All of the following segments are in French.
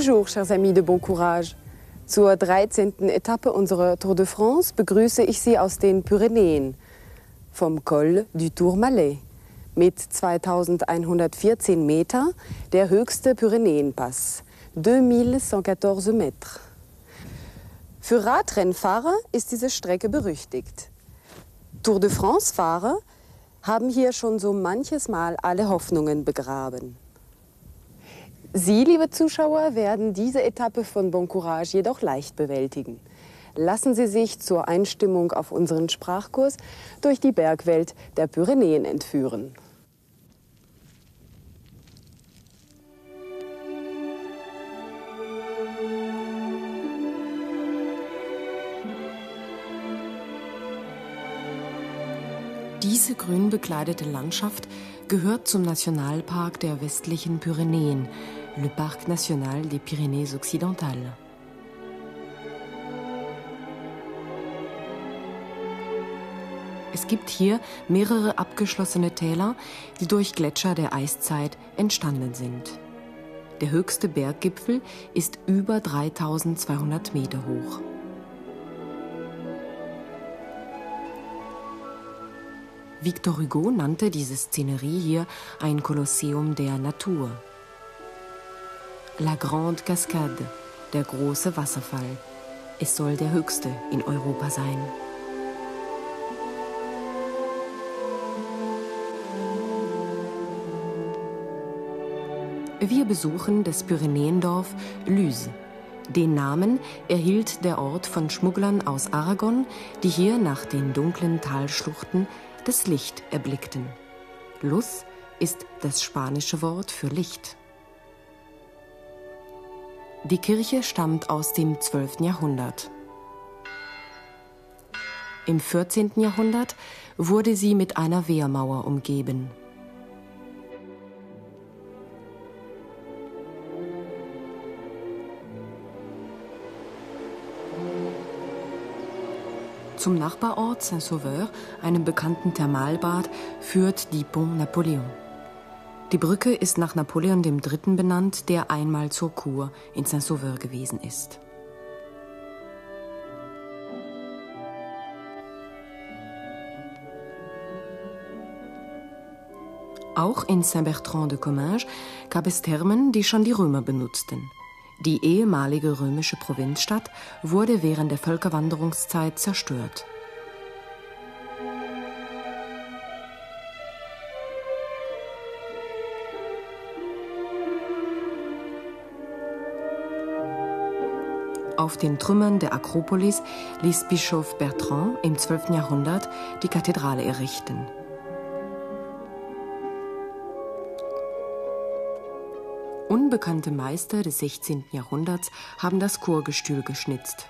Bonjour, chers amis de Bon Courage. Zur 13. Etappe unserer Tour de France begrüße ich Sie aus den Pyrenäen, vom Col du Tourmalet. Mit 2114 Meter der höchste Pyrenäenpass, 2114 Meter. Für Radrennfahrer ist diese Strecke berüchtigt. Tour de France-Fahrer haben hier schon so manches Mal alle Hoffnungen begraben. Sie, liebe Zuschauer, werden diese Etappe von Bon Courage jedoch leicht bewältigen. Lassen Sie sich zur Einstimmung auf unseren Sprachkurs durch die Bergwelt der Pyrenäen entführen. Diese grün bekleidete Landschaft gehört zum Nationalpark der westlichen Pyrenäen, le Parc national des Pyrénées occidentales. Es gibt hier mehrere abgeschlossene Täler, die durch Gletscher der Eiszeit entstanden sind. Der höchste Berggipfel ist über 3200 Meter hoch. Victor Hugo nannte diese Szenerie hier ein Kolosseum der Natur. La Grande Cascade, der große Wasserfall. Es soll der höchste in Europa sein. Wir besuchen das Pyrenäendorf Luz. Den Namen erhielt der Ort von Schmugglern aus Aragon, die hier nach den dunklen Talschluchten das Licht erblickten. Luz ist das spanische Wort für Licht. Die Kirche stammt aus dem 12. Jahrhundert. Im 14. Jahrhundert wurde sie mit einer Wehrmauer umgeben. Zum Nachbarort Saint-Sauveur, einem bekannten Thermalbad, führt die Pont Napoléon. Die Brücke ist nach Napoleon III. benannt, der einmal zur Kur in Saint-Sauveur gewesen ist. Auch in Saint-Bertrand de Comminges gab es Thermen, die schon die Römer benutzten. Die ehemalige römische Provinzstadt wurde während der Völkerwanderungszeit zerstört. Auf den Trümmern der Akropolis ließ Bischof Bertrand im 12. Jahrhundert die Kathedrale errichten. Unbekannte Meister des 16. Jahrhunderts haben das Chorgestühl geschnitzt.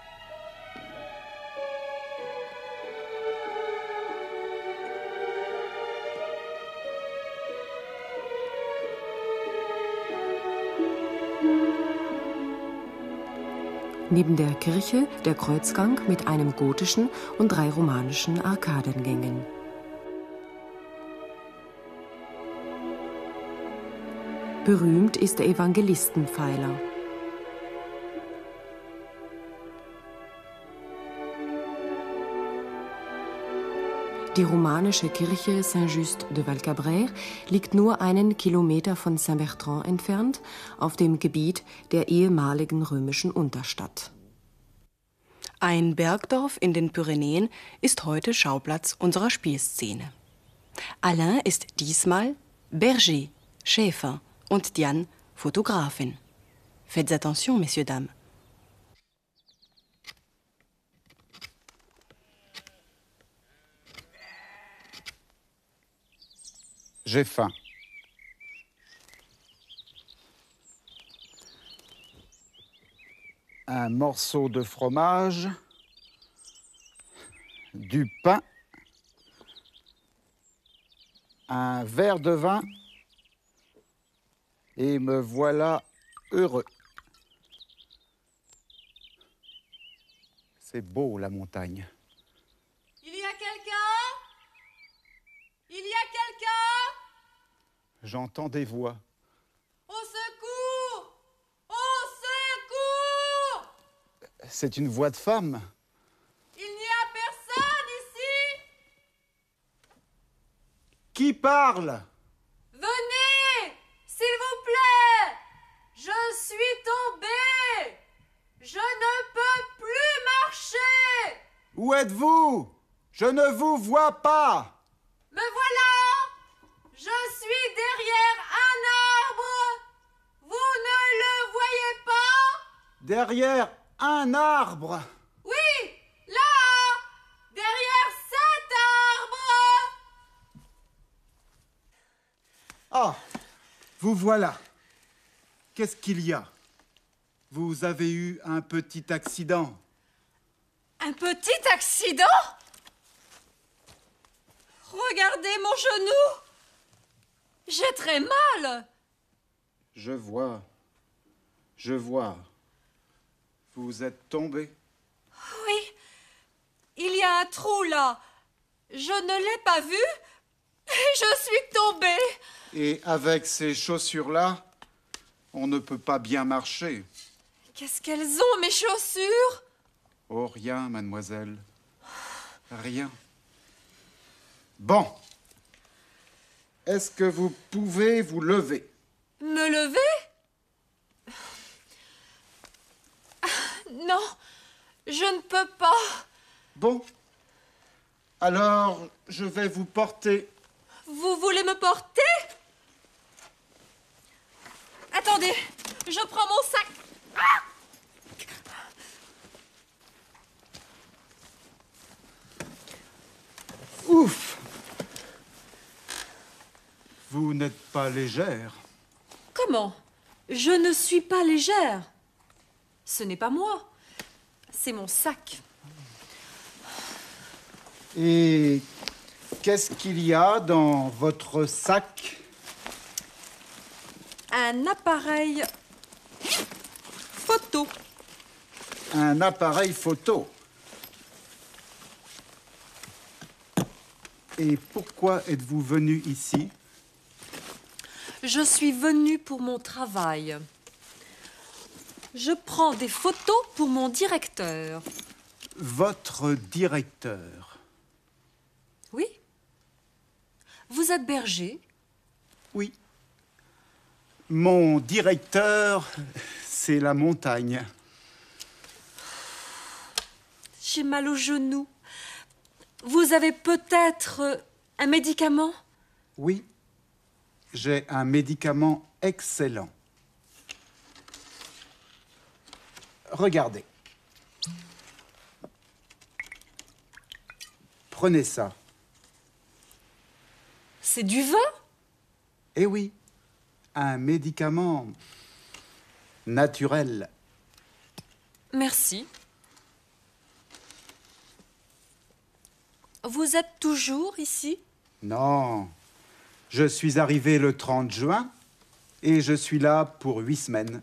Neben der Kirche der Kreuzgang mit einem gotischen und drei romanischen Arkadengängen. Berühmt ist der Evangelistenpfeiler. Die romanische Kirche Saint-Just de Valcabrère liegt nur einen Kilometer von Saint-Bertrand entfernt, auf dem Gebiet der ehemaligen römischen Unterstadt. Ein Bergdorf in den Pyrenäen ist heute Schauplatz unserer Spielszene. Alain ist diesmal Berger, Schäfer und Diane, Fotografin. Faites attention, messieurs, dames. J'ai faim. Un morceau de fromage, du pain, un verre de vin et me voilà heureux. C'est beau la montagne. Il y a quelqu'un Il y a quelqu'un J'entends des voix. Au secours! Au C'est une voix de femme. Il n'y a personne ici! Qui parle? Venez S'il vous plaît! Je suis tombée Je ne peux plus marcher! Où êtes-vous? Je ne vous vois pas. Me voilà Je suis derrière un arbre Vous ne le voyez pas Derrière un arbre. Oui Là Derrière cet arbre Ah, vous voilà. Qu'est-ce qu'il y a? Vous avez eu un petit accident. Un petit accident? Regardez mon genou J'ai très mal Je vois. Je vois. Vous êtes tombé. Oui, il y a un trou là. Je ne l'ai pas vu et je suis tombée. Et avec ces chaussures-là, on ne peut pas bien marcher. Qu'est-ce qu'elles ont, mes chaussures? Oh, rien, mademoiselle. Rien. Bon. Est-ce que vous pouvez vous lever? Me lever Ah, Non, je ne peux pas. Bon. Alors, je vais vous porter. Vous voulez me porter? Attendez, je prends mon sac. Ah Ouf Vous n'êtes pas légère. Comment? Je ne suis pas légère. Ce n'est pas moi. C'est mon sac. Et qu'est-ce qu'il y a dans votre sac? Un appareil photo. Un appareil photo. Et pourquoi êtes-vous venu ici? Je suis venue pour mon travail. Je prends des photos pour mon directeur. Votre directeur. Oui Vous êtes berger Oui. Mon directeur, c'est la montagne. J'ai mal au genou. Vous avez peut-être un médicament? Oui. J'ai un médicament excellent. Regardez. Prenez ça. C'est du vin? Eh oui, un médicament naturel. Merci. Vous êtes toujours ici? Non, je suis arrivé le 30 juin et je suis là pour huit semaines.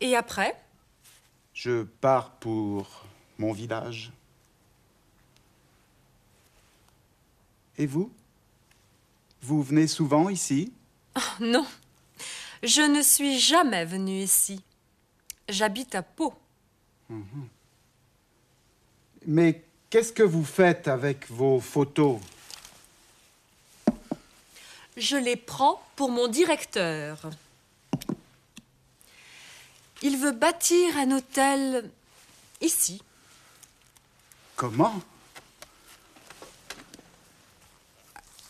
Et après? Je pars pour mon village. Et vous? Vous venez souvent ici? Non. Je ne suis jamais venue ici. J'habite à Pau. Mais qu'est-ce que vous faites avec vos photos? Je les prends pour mon directeur. Il veut bâtir un hôtel ici. Comment?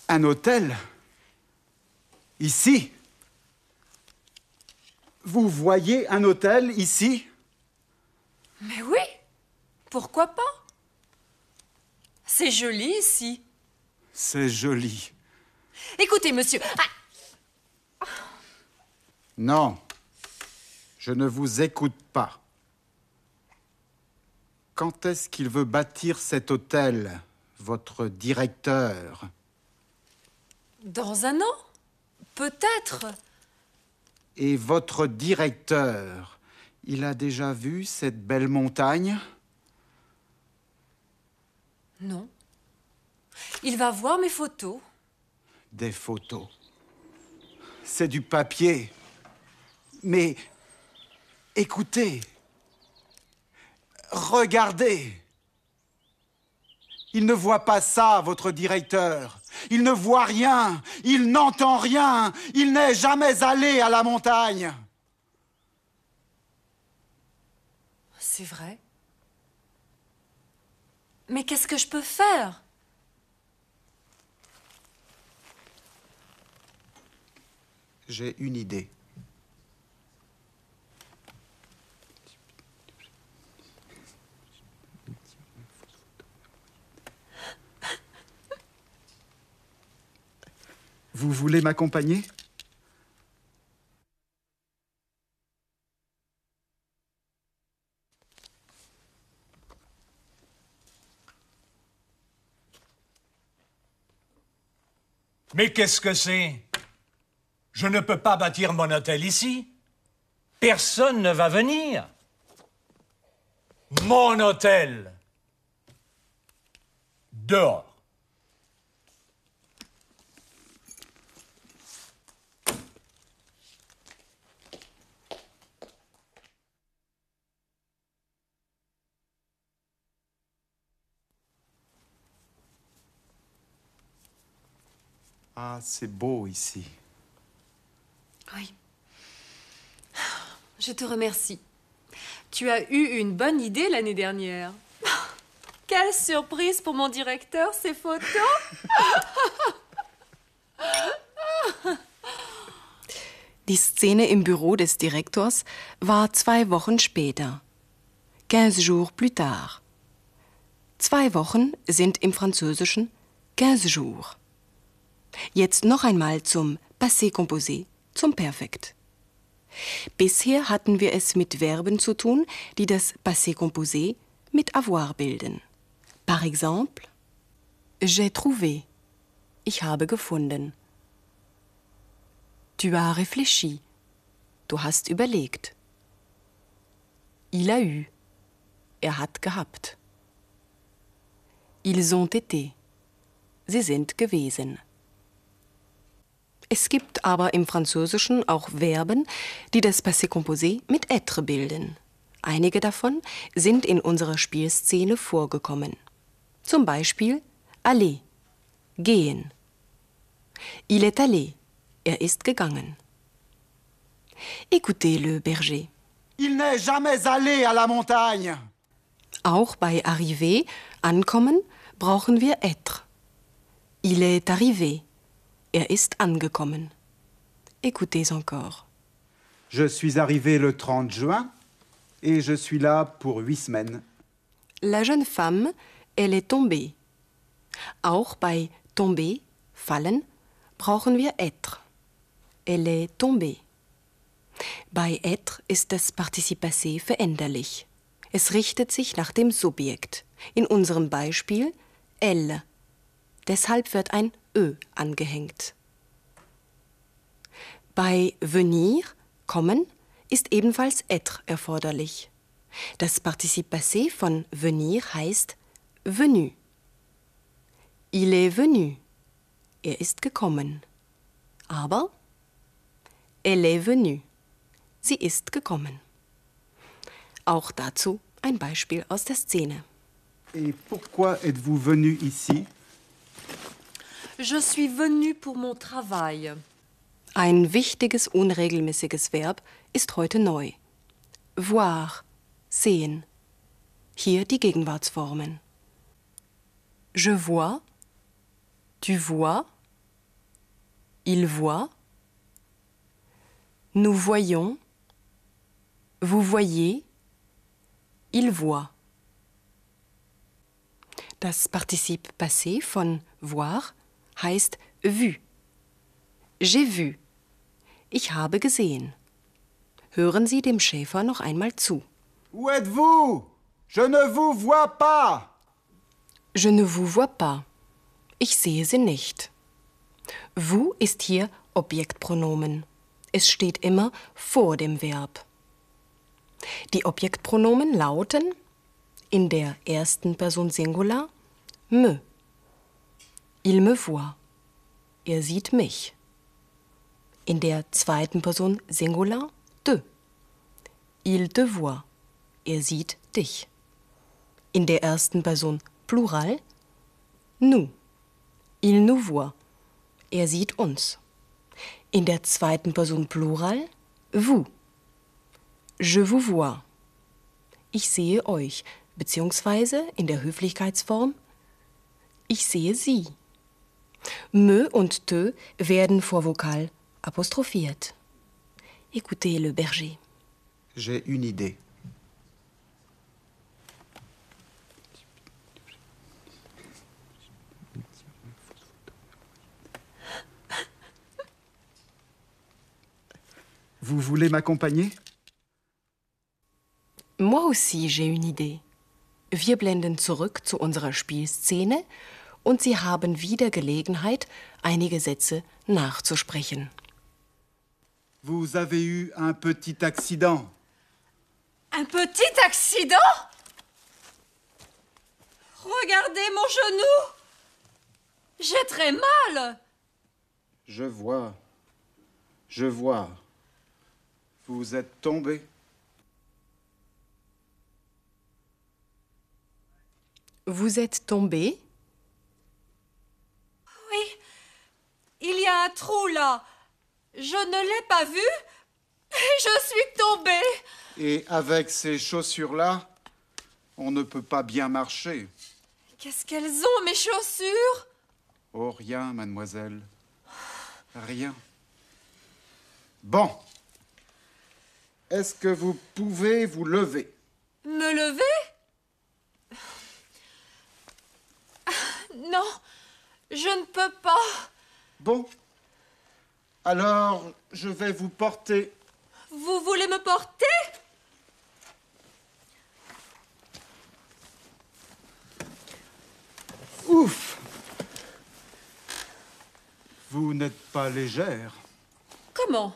Un hôtel? Ici? Vous voyez un hôtel ici? Mais oui, pourquoi pas? C'est joli ici. C'est joli. Écoutez, monsieur. Ah, Non, je ne vous écoute pas. Quand est-ce qu'il veut bâtir cet hôtel, votre directeur? Dans un an Peut-être. Et votre directeur, il a déjà vu cette belle montagne? Non. Il va voir mes photos. Des photos. C'est du papier. Mais écoutez, regardez. Il ne voit pas ça, votre directeur. Il ne voit rien. Il n'entend rien. Il n'est jamais allé à la montagne. C'est vrai. Mais qu'est-ce que je peux faire? J'ai une idée. Vous voulez m'accompagner? Mais qu'est-ce que c'est? Je ne peux pas bâtir mon hôtel ici. Personne ne va venir. Mon hôtel. Dehors. Ah, c'est beau ici. Oui. Je te remercie. Tu as eu une bonne idée l'année dernière. Quelle surprise pour mon directeur, ces photos Die Szene im Büro des Direktors war zwei Wochen später. Quinze jours plus tard. Zwei Wochen sind im Französischen quinze jours. Jetzt noch einmal zum Passé composé, zum Perfekt. Bisher hatten wir es mit Verben zu tun, die das Passé composé mit avoir bilden. Par exemple, j'ai trouvé. Ich habe gefunden. Tu as réfléchi. Du hast überlegt. Il a eu. Er hat gehabt. Ils ont été. Sie sind gewesen. Es gibt aber im Französischen auch Verben, die das Passé composé mit être bilden. Einige davon sind in unserer Spielszene vorgekommen. Zum Beispiel aller, gehen. Il est allé, er ist gegangen. Écoutez le berger. Il n'est jamais allé à la montagne. Auch bei arriver, ankommen, brauchen wir être. Il est arrivé. Er ist angekommen. Écoutez encore. Je suis arrivé le 30 juin et je suis là pour huit semaines. La jeune femme, elle est tombée. Auch bei tomber, fallen, brauchen wir être. Elle est tombée. Bei être ist das Partizip passé veränderlich. Es richtet sich nach dem Subjekt. In unserem Beispiel elle. Deshalb wird ein Ö angehängt. Bei venir, kommen, ist ebenfalls être erforderlich. Das Partizip passé von venir heißt venu. Il est venu. Er ist gekommen. Aber elle est venue. Sie ist gekommen. Auch dazu ein Beispiel aus der Szene. Et pourquoi êtes-vous venu ici Je suis venue pour mon travail. Ein wichtiges unregelmäßiges Verb ist heute neu. Voir, sehen. Hier die Gegenwartsformen. Je vois, tu vois, il voit, nous voyons, vous voyez, il voit. Das Partizip passé von voir heißt vu. J'ai vu. Ich habe gesehen. Hören Sie dem Schäfer noch einmal zu. Où êtes-vous Je ne vous vois pas. Je ne vous vois pas. Ich sehe Sie nicht. Vous ist hier Objektpronomen. Es steht immer vor dem Verb. Die Objektpronomen lauten in der ersten Person Singular me. Il me voit. Er sieht mich. In der zweiten Person Singular de. Il te voit. Er sieht dich. in der ersten Person Plural. Nous. Il nous voit. Er sieht uns. In der zweiten Person Plural vous. Je vous vois. Ich sehe euch, beziehungsweise in der Höflichkeitsform ich sehe sie. Me und te werden vor Vokal apostrophiert. Écoutez le berger. J'ai une idée. Vous voulez m'accompagner? Moi aussi, j'ai une idée. Wir blenden zurück zu unserer Spielszene und Sie haben wieder Gelegenheit, einige Sätze nachzusprechen. Vous avez eu un petit accident. Un petit accident Regardez mon genou J'ai très mal Je vois. Je vois. Vous êtes tombé. Vous êtes tombé il y a un trou là. Je ne l'ai pas vu. et Je suis tombée. Et avec ces chaussures-là, on ne peut pas bien marcher. Qu'est-ce qu'elles ont, mes chaussures? Oh, rien, mademoiselle. Rien. Bon. Est-ce que vous pouvez vous lever? Me lever? Ah, Non, je ne peux pas. Bon. Alors, je vais vous porter. Vous voulez me porter? Ouf Vous n'êtes pas légère. Comment?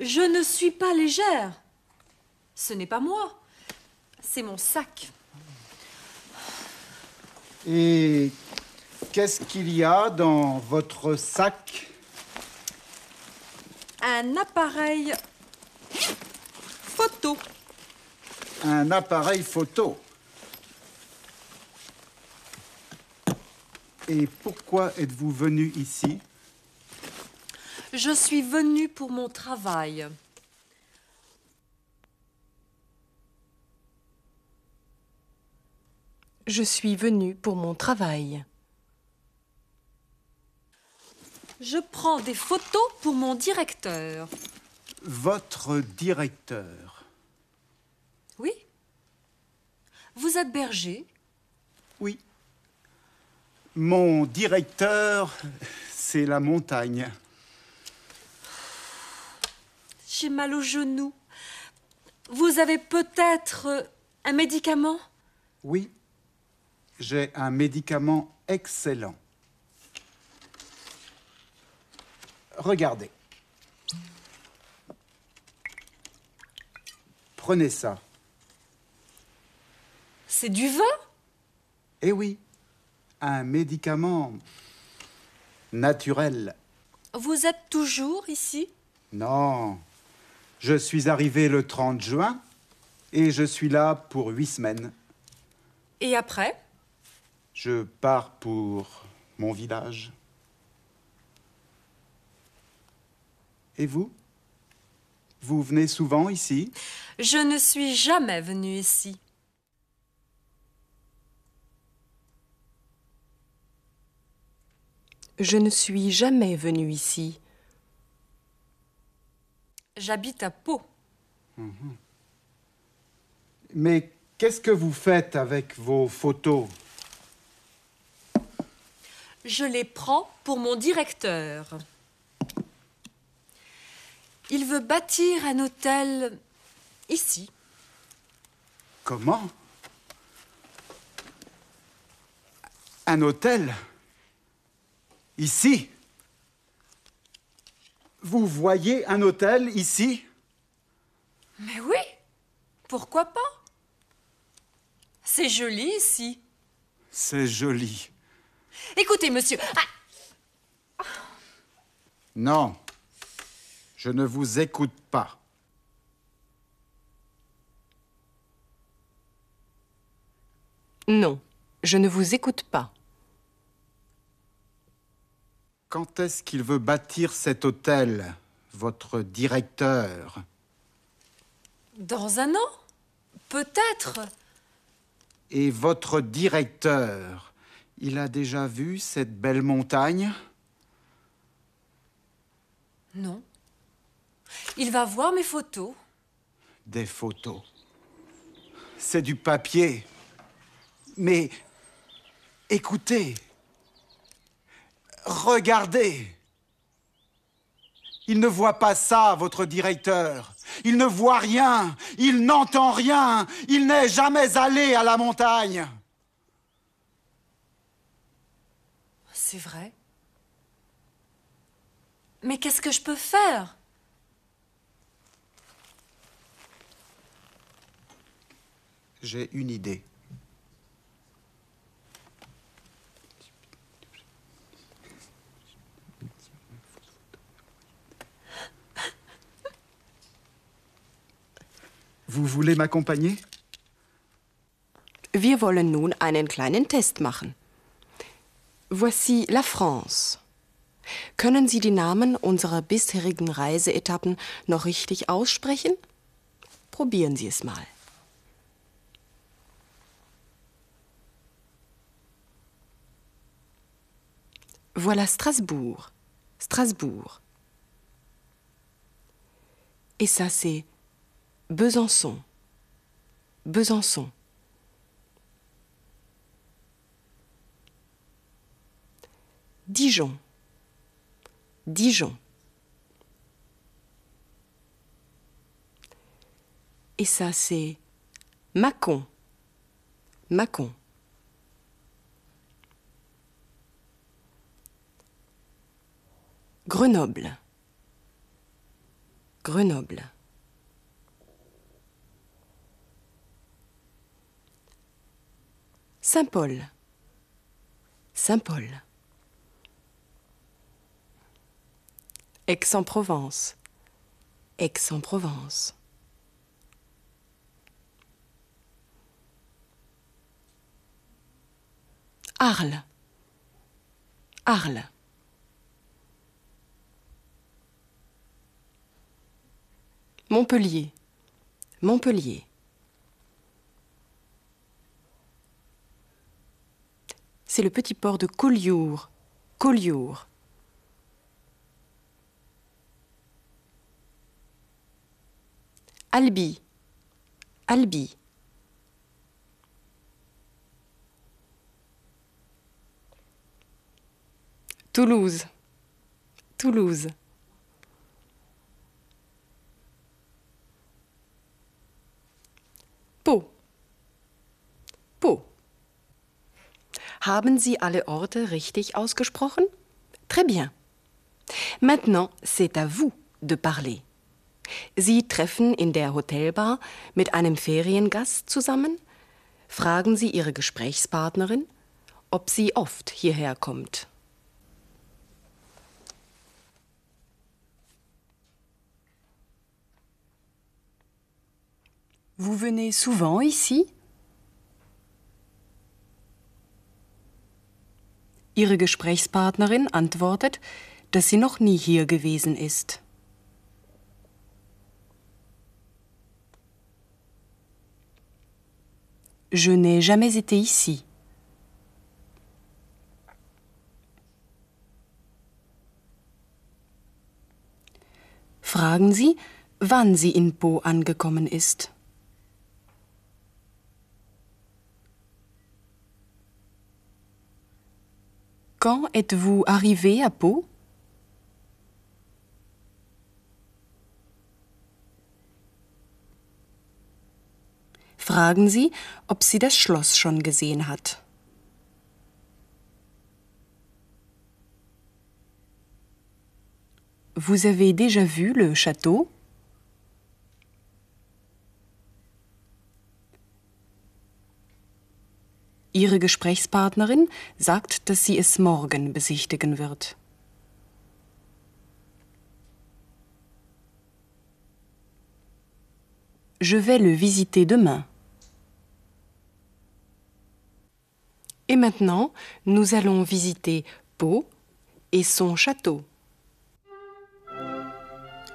Je ne suis pas légère. Ce n'est pas moi. C'est mon sac. Et qu'est-ce qu'il y a dans votre sac Un appareil photo. Un appareil photo. Et pourquoi êtes-vous venu ici? Je suis venue pour mon travail. Je suis venu pour mon travail. Je prends des photos pour mon directeur. Votre directeur. Oui Vous êtes berger Oui. Mon directeur, c'est la montagne. J'ai mal au genou. Vous avez peut-être euh, un médicament? Oui. J'ai un médicament excellent. Regardez. Prenez ça. C'est du vin? Eh oui, un médicament naturel. Vous êtes toujours ici? Non, je suis arrivé le 30 juin et je suis là pour huit semaines. Et après? Je pars pour mon village. Et vous? Vous venez souvent ici? Je ne suis jamais venue ici. Je ne suis jamais venu ici. J'habite à Pau. Mais qu'est-ce que vous faites avec vos photos? Je les prends pour mon directeur. Il veut bâtir un hôtel ici. Comment? Un hôtel? Ici? Vous voyez un hôtel ici? Mais oui, pourquoi pas? C'est joli ici. C'est joli. Écoutez, monsieur, ah, Non, je ne vous écoute pas. Non, je ne vous écoute pas. Quand est-ce qu'il veut bâtir cet hôtel, votre directeur? Dans un an? Peut-être? Et votre directeur, il a déjà vu cette belle montagne? Non. Il va voir mes photos. Des photos. C'est du papier. Mais écoutez, regardez. Il ne voit pas ça, votre directeur. Il ne voit rien. Il n'entend rien. Il n'est jamais allé à la montagne. C'est vrai. Mais qu'est-ce que je peux faire? J'ai une idée. Vous voulez m'accompagner Wir wollen nun einen kleinen Test machen. Voici la France. Können Sie die Namen unserer bisherigen Reiseetappen noch richtig aussprechen? Probieren Sie es mal. Voilà Strasbourg. Strasbourg. Et ça, c'est Besançon. Besançon. Dijon. Dijon. Et ça, c'est Mâcon. Mâcon. Grenoble. Grenoble. Saint-Paul. Saint-Paul. Aix-en-Provence. Aix-en-Provence. Arles. Arles. Montpellier. Montpellier. C'est le petit port de Collioure. Collioure. Albi. Albi. Toulouse. Toulouse. Pau. Pau. Haben Sie alle Orte richtig ausgesprochen? Très bien. Maintenant, c'est à vous de parler. Sie treffen in der Hotelbar mit einem Feriengast zusammen. Fragen Sie Ihre Gesprächspartnerin, ob sie oft hierher kommt. Vous venez souvent ici Ihre Gesprächspartnerin antwortet, dass sie noch nie hier gewesen ist. Je n'ai jamais été ici. Fragen Sie, wann sie in Po angekommen ist. Quand êtes-vous arrivé à Pau? Fragen Sie, ob sie das Schloss schon gesehen hat. Vous avez déjà vu le château? Ihre Gesprächspartnerin sagt, dass sie es morgen besichtigen wird. Je vais le visiter demain. Et maintenant, nous allons visiter Pau et son Château.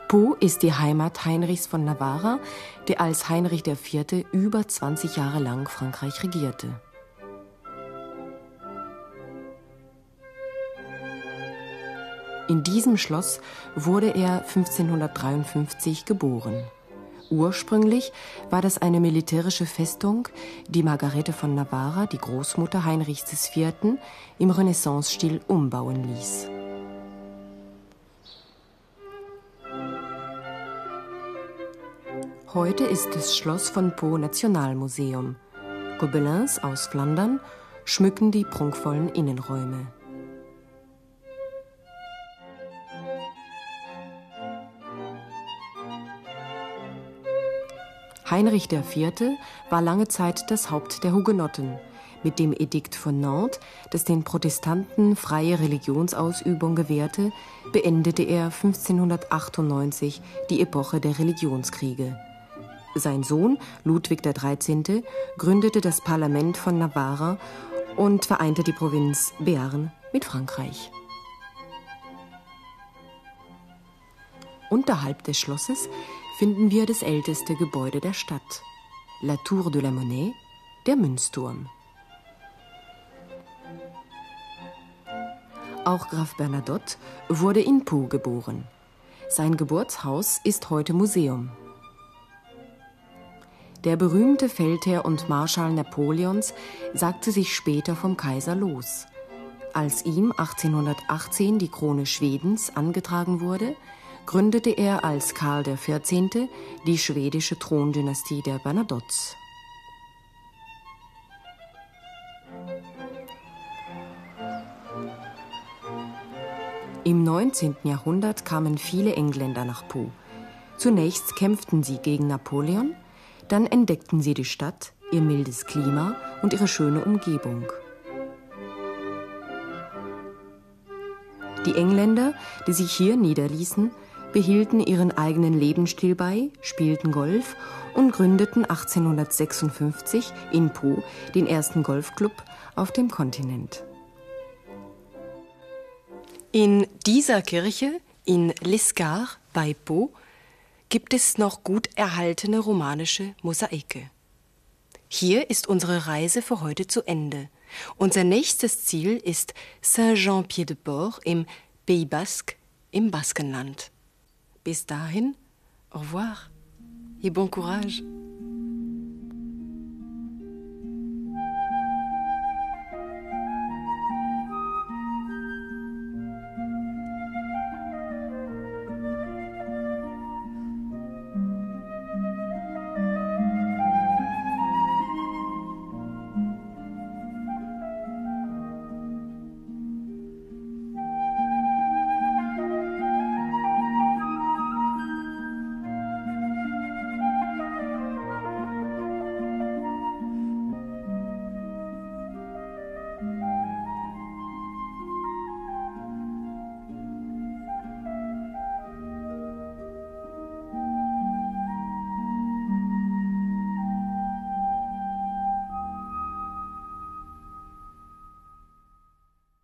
Pau ist die Heimat Heinrichs von Navarra, der als Heinrich IV. über 20 Jahre lang Frankreich regierte. In diesem Schloss wurde er 1553 geboren. Ursprünglich war das eine militärische Festung, die Margarete von Navarra, die Großmutter Heinrichs IV., im Renaissance-Stil umbauen ließ. Heute ist das Schloss von Pau Nationalmuseum. Gobelins aus Flandern schmücken die prunkvollen Innenräume. Heinrich IV. war lange Zeit das Haupt der Hugenotten. Mit dem Edikt von Nantes, das den Protestanten freie Religionsausübung gewährte, beendete er 1598 die Epoche der Religionskriege. Sein Sohn Ludwig XIII. gründete das Parlament von Navarra und vereinte die Provinz Béarn mit Frankreich. Unterhalb des Schlosses finden wir das älteste Gebäude der Stadt, La Tour de la Monnaie, der Münzturm. Auch Graf Bernadotte wurde in Pau geboren. Sein Geburtshaus ist heute Museum. Der berühmte Feldherr und Marschall Napoleons sagte sich später vom Kaiser los. Als ihm 1818 die Krone Schwedens angetragen wurde, gründete er als Karl XIV. die schwedische Throndynastie der Bernadottes. Im 19. Jahrhundert kamen viele Engländer nach Pau. Zunächst kämpften sie gegen Napoleon, dann entdeckten sie die Stadt, ihr mildes Klima und ihre schöne Umgebung. Die Engländer, die sich hier niederließen, behielten ihren eigenen Lebensstil bei, spielten Golf und gründeten 1856 in Po den ersten Golfclub auf dem Kontinent. In dieser Kirche in Liscar bei Po gibt es noch gut erhaltene romanische Mosaike. Hier ist unsere Reise für heute zu Ende. Unser nächstes Ziel ist Saint-Jean-Pied-de-Port im Pays Basque im Baskenland. Bis dahin, au revoir et bon courage.